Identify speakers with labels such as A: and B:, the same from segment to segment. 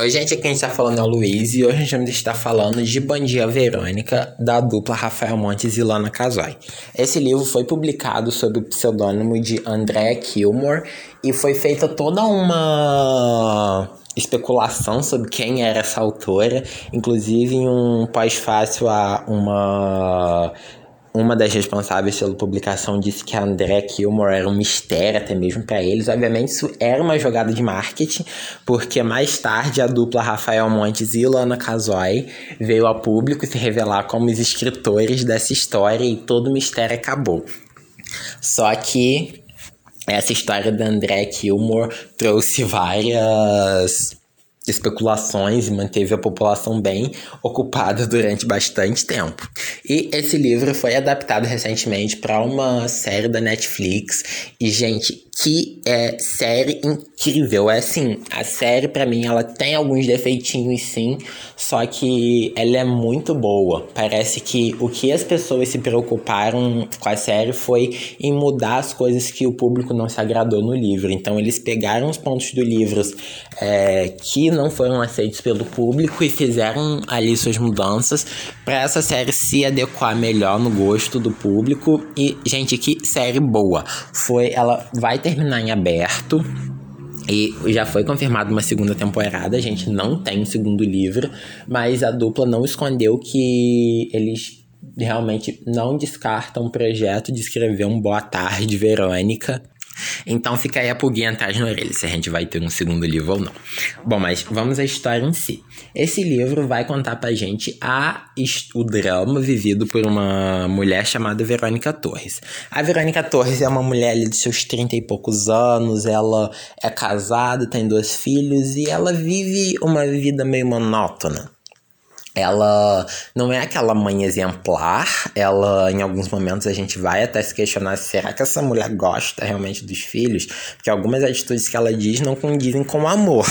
A: Oi, gente, aqui a gente tá falando é o Luiz e hoje a gente estar falando de Bom Dia Verônica, da dupla Rafael Montes e Lana Casoy. Esse livro foi publicado sob o pseudônimo de Andrea Kilmore e foi feita toda uma especulação sobre quem era essa autora, inclusive em um pós-fácil a uma uma das responsáveis pela publicação disse que a André Kilmore era um mistério até mesmo para eles. Obviamente, isso era uma jogada de marketing, porque mais tarde a dupla Rafael Montes e Lana Casoy veio ao público se revelar como os escritores dessa história e todo o mistério acabou. Só que essa história da André Kilmore trouxe várias especulações e manteve a população bem ocupada durante bastante tempo. E esse livro foi adaptado recentemente para uma série da Netflix. E, gente, que é série incrível. É assim, a série para mim ela tem alguns defeitinhos sim, só que ela é muito boa. Parece que o que as pessoas se preocuparam com a série foi em mudar as coisas que o público não se agradou no livro. Então eles pegaram os pontos do livro é, que não foram aceitos pelo público e fizeram ali suas mudanças para essa série se adequar melhor no gosto do público. E gente, que série boa! Foi, ela vai ter terminar em aberto. E já foi confirmada uma segunda temporada, a gente não tem um segundo livro, mas a dupla não escondeu que eles realmente não descartam o projeto de escrever um Boa Tarde, Verônica. Então fica aí a pulguinha atrás na orelha se a gente vai ter um segundo livro ou não. Bom, mas vamos à história em si. Esse livro vai contar pra gente a, o drama vivido por uma mulher chamada Verônica Torres. A Verônica Torres é uma mulher ali de seus 30 e poucos anos, ela é casada, tem dois filhos e ela vive uma vida meio monótona ela não é aquela mãe exemplar. Ela, em alguns momentos, a gente vai até se questionar: será que essa mulher gosta realmente dos filhos? Porque algumas atitudes que ela diz não condizem com o amor.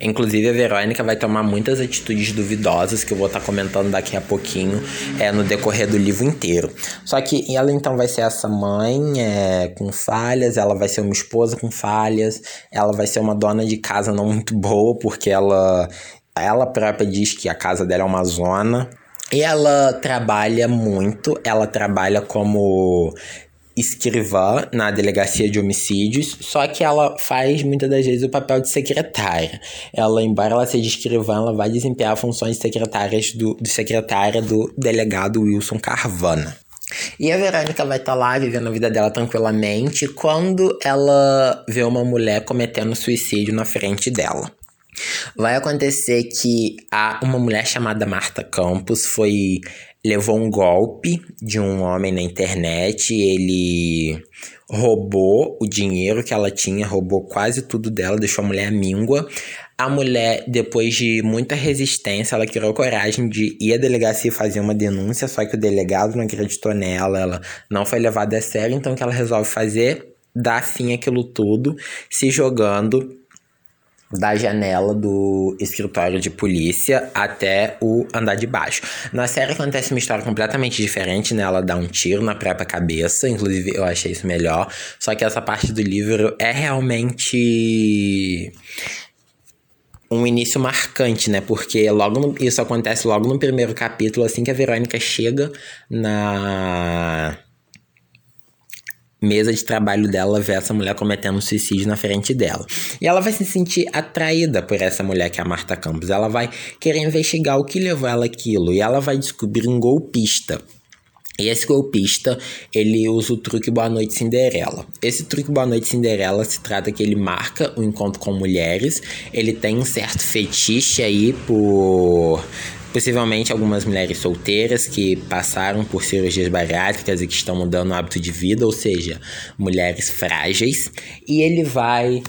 A: Inclusive, a Verônica vai tomar muitas atitudes duvidosas que eu vou estar tá comentando daqui a pouquinho é, no decorrer do livro inteiro. Só que ela então vai ser essa mãe é, com falhas, ela vai ser uma esposa com falhas, ela vai ser uma dona de casa não muito boa, porque ela ela própria diz que a casa dela é uma zona. E ela trabalha muito, ela trabalha como escrivã na delegacia de homicídios, só que ela faz muitas das vezes o papel de secretária. Ela, embora ela seja escrivã, ela vai desempenhar funções secretárias do, secretária do delegado Wilson Carvana. E a Verônica vai estar tá lá vivendo a vida dela tranquilamente quando ela vê uma mulher cometendo suicídio na frente dela. Vai acontecer que há uma mulher chamada Marta Campos foi levou um golpe de um homem na internet, ele roubou o dinheiro que ela tinha, roubou quase tudo dela, deixou a mulher míngua. A mulher, depois de muita resistência, ela criou coragem de ir à delegacia fazer uma denúncia, só que o delegado não acreditou nela, ela não foi levada a sério, então o que ela resolve fazer? Dar fim àquilo tudo, se jogando da janela do escritório de polícia até o andar de baixo. Na série acontece uma história completamente diferente, né? Ela dá um tiro na própria cabeça, inclusive eu achei isso melhor. Só que essa parte do livro é realmente um início marcante, né? Porque logo no, isso acontece logo no primeiro capítulo, assim que a Verônica chega na mesa de trabalho dela vê essa mulher cometendo um suicídio na frente dela. E ela vai se sentir atraída por essa mulher que é a Marta Campos. Ela vai querer investigar o que levou ela aquilo e ela vai descobrir um golpista. E esse golpista, ele usa o truque Boa Noite Cinderela. Esse truque Boa Noite Cinderela se trata que ele marca o encontro com mulheres, ele tem um certo fetiche aí por possivelmente algumas mulheres solteiras que passaram por cirurgias bariátricas e que estão mudando o hábito de vida, ou seja, mulheres frágeis, e ele vai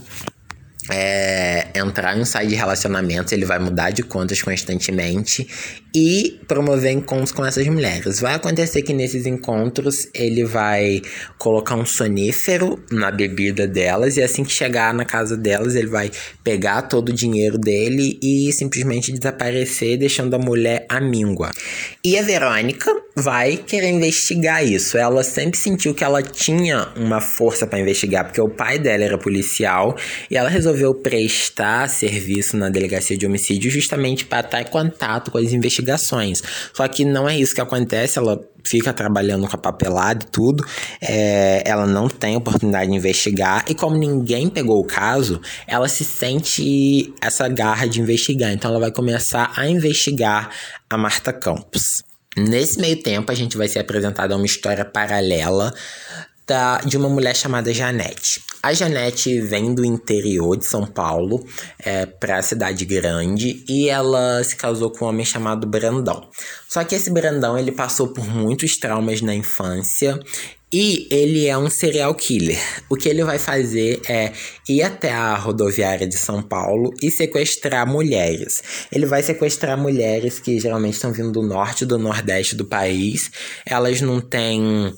A: é, entrar em um site de relacionamentos, ele vai mudar de contas constantemente e promover encontros com essas mulheres. Vai acontecer que nesses encontros ele vai colocar um sonífero na bebida delas e assim que chegar na casa delas ele vai pegar todo o dinheiro dele e simplesmente desaparecer, deixando a mulher amíngua. E a Verônica vai querer investigar isso. Ela sempre sentiu que ela tinha uma força para investigar, porque o pai dela era policial e ela resolveu resolveu prestar serviço na delegacia de homicídio justamente para estar em contato com as investigações. Só que não é isso que acontece, ela fica trabalhando com a papelada e tudo, é, ela não tem oportunidade de investigar, e como ninguém pegou o caso, ela se sente essa garra de investigar, então ela vai começar a investigar a Marta Campos. Nesse meio tempo, a gente vai ser apresentado a uma história paralela da, de uma mulher chamada Janete. A Janete vem do interior de São Paulo é, para a cidade grande e ela se casou com um homem chamado Brandão. Só que esse Brandão ele passou por muitos traumas na infância e ele é um serial killer. O que ele vai fazer é ir até a rodoviária de São Paulo e sequestrar mulheres. Ele vai sequestrar mulheres que geralmente estão vindo do norte do nordeste do país. Elas não têm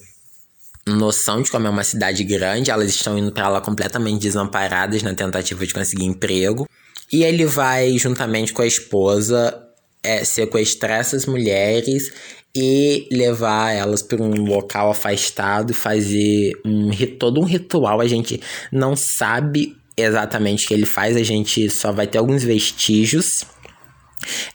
A: noção de como é uma cidade grande, elas estão indo para lá completamente desamparadas na tentativa de conseguir emprego. E ele vai, juntamente com a esposa, é, sequestrar essas mulheres e levar elas para um local afastado fazer um, todo um ritual. A gente não sabe exatamente o que ele faz, a gente só vai ter alguns vestígios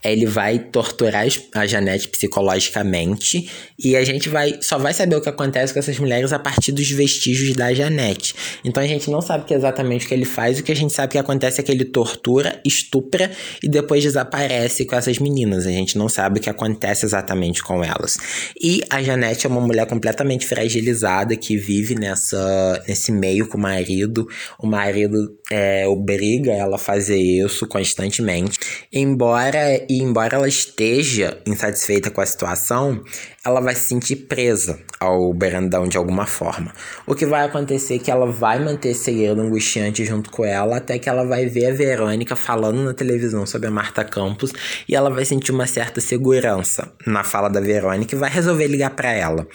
A: ele vai torturar a Janete psicologicamente e a gente vai só vai saber o que acontece com essas mulheres a partir dos vestígios da Janete. Então a gente não sabe que exatamente o que ele faz, o que a gente sabe que acontece é que ele tortura, estupra e depois desaparece com essas meninas. A gente não sabe o que acontece exatamente com elas. E a Janete é uma mulher completamente fragilizada que vive nessa nesse meio com o marido. O marido é, obriga ela a fazer isso constantemente. Embora e embora ela esteja insatisfeita com a situação, ela vai se sentir presa ao Brandão de alguma forma. O que vai acontecer é que ela vai manter esse segredo angustiante junto com ela até que ela vai ver a Verônica falando na televisão sobre a Marta Campos e ela vai sentir uma certa segurança na fala da Verônica e vai resolver ligar para ela.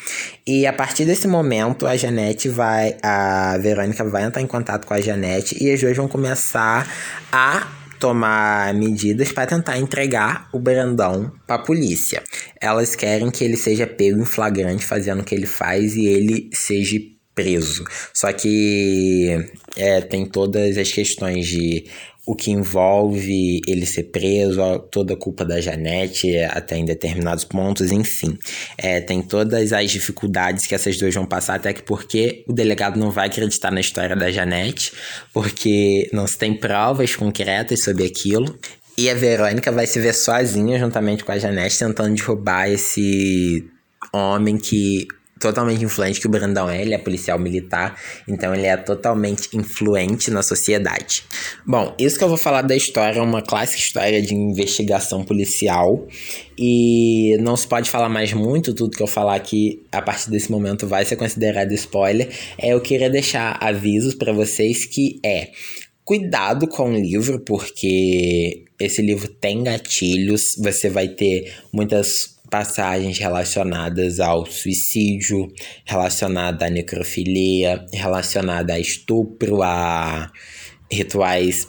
A: E a partir desse momento, a Janete vai, a Verônica vai entrar em contato com a Janete e as duas vão começar a tomar medidas para tentar entregar o Brandão para a polícia. Elas querem que ele seja pego em flagrante fazendo o que ele faz e ele seja preso. Só que é, tem todas as questões de o que envolve ele ser preso, toda a culpa da Janete até em determinados pontos, enfim. É, tem todas as dificuldades que essas duas vão passar, até que porque o delegado não vai acreditar na história da Janete, porque não se tem provas concretas sobre aquilo. E a Verônica vai se ver sozinha, juntamente com a Janete, tentando derrubar esse homem que totalmente influente que o Brandão é, ele é policial militar, então ele é totalmente influente na sociedade. Bom, isso que eu vou falar da história é uma clássica história de investigação policial e não se pode falar mais muito, tudo que eu falar aqui a partir desse momento vai ser considerado spoiler. É, eu queria deixar avisos para vocês que é cuidado com o livro, porque esse livro tem gatilhos, você vai ter muitas passagens relacionadas ao suicídio, relacionada à necrofilia, relacionada a estupro, a rituais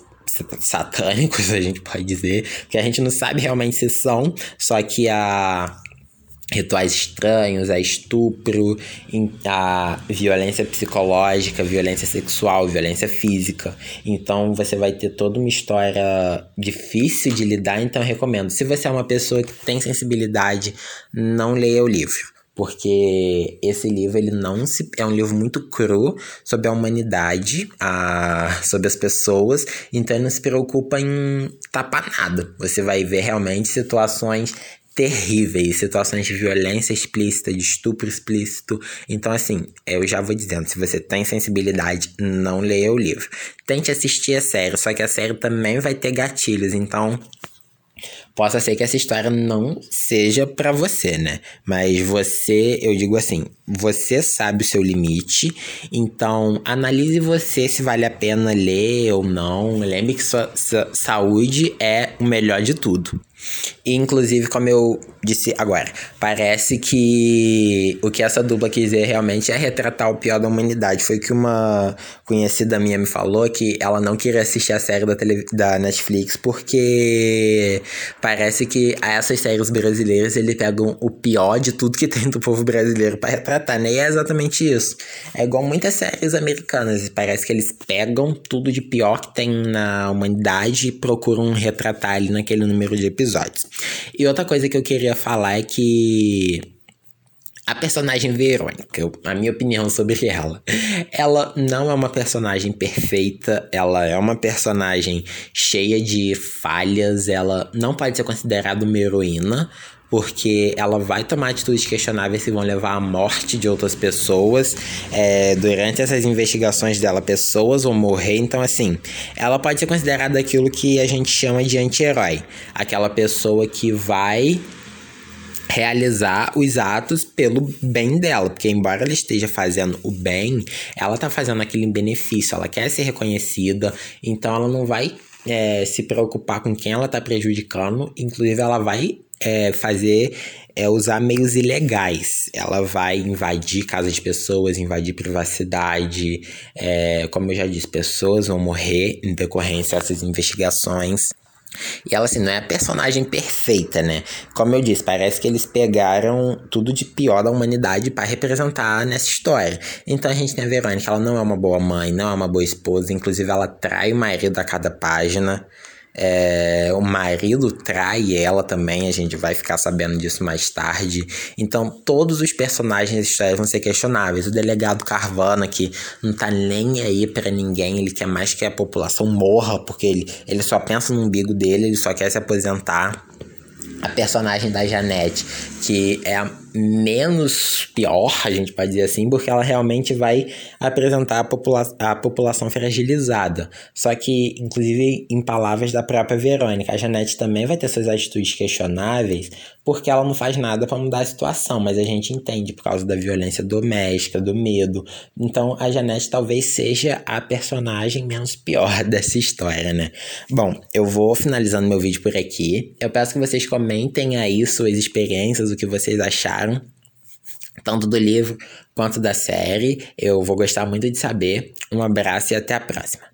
A: satânicos, a gente pode dizer, que a gente não sabe realmente se são, só que a rituais estranhos, a estupro, a violência psicológica, violência sexual, violência física. Então você vai ter toda uma história difícil de lidar, então eu recomendo. Se você é uma pessoa que tem sensibilidade, não leia o livro porque esse livro ele não se é um livro muito cru sobre a humanidade, a, sobre as pessoas, então ele não se preocupa em tapar nada. Você vai ver realmente situações terríveis, situações de violência explícita, de estupro explícito. Então, assim, eu já vou dizendo, se você tem sensibilidade, não leia o livro. Tente assistir a série, só que a série também vai ter gatilhos, então possa ser que essa história não seja para você, né? Mas você, eu digo assim, você sabe o seu limite, então analise você se vale a pena ler ou não. Lembre que sua, sua saúde é o melhor de tudo. E, inclusive, como eu disse agora, parece que o que essa dupla quis dizer realmente é retratar o pior da humanidade. Foi que uma conhecida minha me falou que ela não queria assistir a série da, tele, da Netflix porque Parece que essas séries brasileiras ele pegam o pior de tudo que tem do povo brasileiro para retratar, né? E é exatamente isso. É igual muitas séries americanas, parece que eles pegam tudo de pior que tem na humanidade e procuram retratar ali naquele número de episódios. E outra coisa que eu queria falar é que a personagem Verônica, a minha opinião sobre ela, ela não é uma personagem perfeita, ela é uma personagem cheia de falhas, ela não pode ser considerada uma heroína, porque ela vai tomar atitudes questionáveis que vão levar à morte de outras pessoas. É, durante essas investigações dela, pessoas vão morrer. Então, assim, ela pode ser considerada aquilo que a gente chama de anti-herói aquela pessoa que vai realizar os atos pelo bem dela, porque embora ela esteja fazendo o bem, ela tá fazendo aquilo em benefício, ela quer ser reconhecida, então ela não vai é, se preocupar com quem ela tá prejudicando, inclusive ela vai é, fazer é usar meios ilegais. Ela vai invadir casa de pessoas, invadir privacidade. É, como eu já disse, pessoas vão morrer em decorrência dessas investigações. E ela, assim, não é a personagem perfeita, né? Como eu disse, parece que eles pegaram tudo de pior da humanidade para representar nessa história. Então a gente tem a Verônica, ela não é uma boa mãe, não é uma boa esposa, inclusive ela trai o marido a cada página. É, o marido trai ela também, a gente vai ficar sabendo disso mais tarde. Então, todos os personagens da história vão ser questionáveis. O delegado Carvana, que não tá nem aí para ninguém, ele quer mais que a população morra, porque ele, ele só pensa no umbigo dele, ele só quer se aposentar. A personagem da Janete, que é a menos pior, a gente pode dizer assim, porque ela realmente vai apresentar a, popula a população fragilizada. Só que, inclusive, em palavras da própria Verônica, a Janete também vai ter suas atitudes questionáveis, porque ela não faz nada para mudar a situação, mas a gente entende por causa da violência doméstica, do medo. Então, a Janete talvez seja a personagem menos pior dessa história, né? Bom, eu vou finalizando meu vídeo por aqui. Eu peço que vocês comentem aí suas experiências, o que vocês acharam gostaram, tanto do livro quanto da série. Eu vou gostar muito de saber. Um abraço e até a próxima.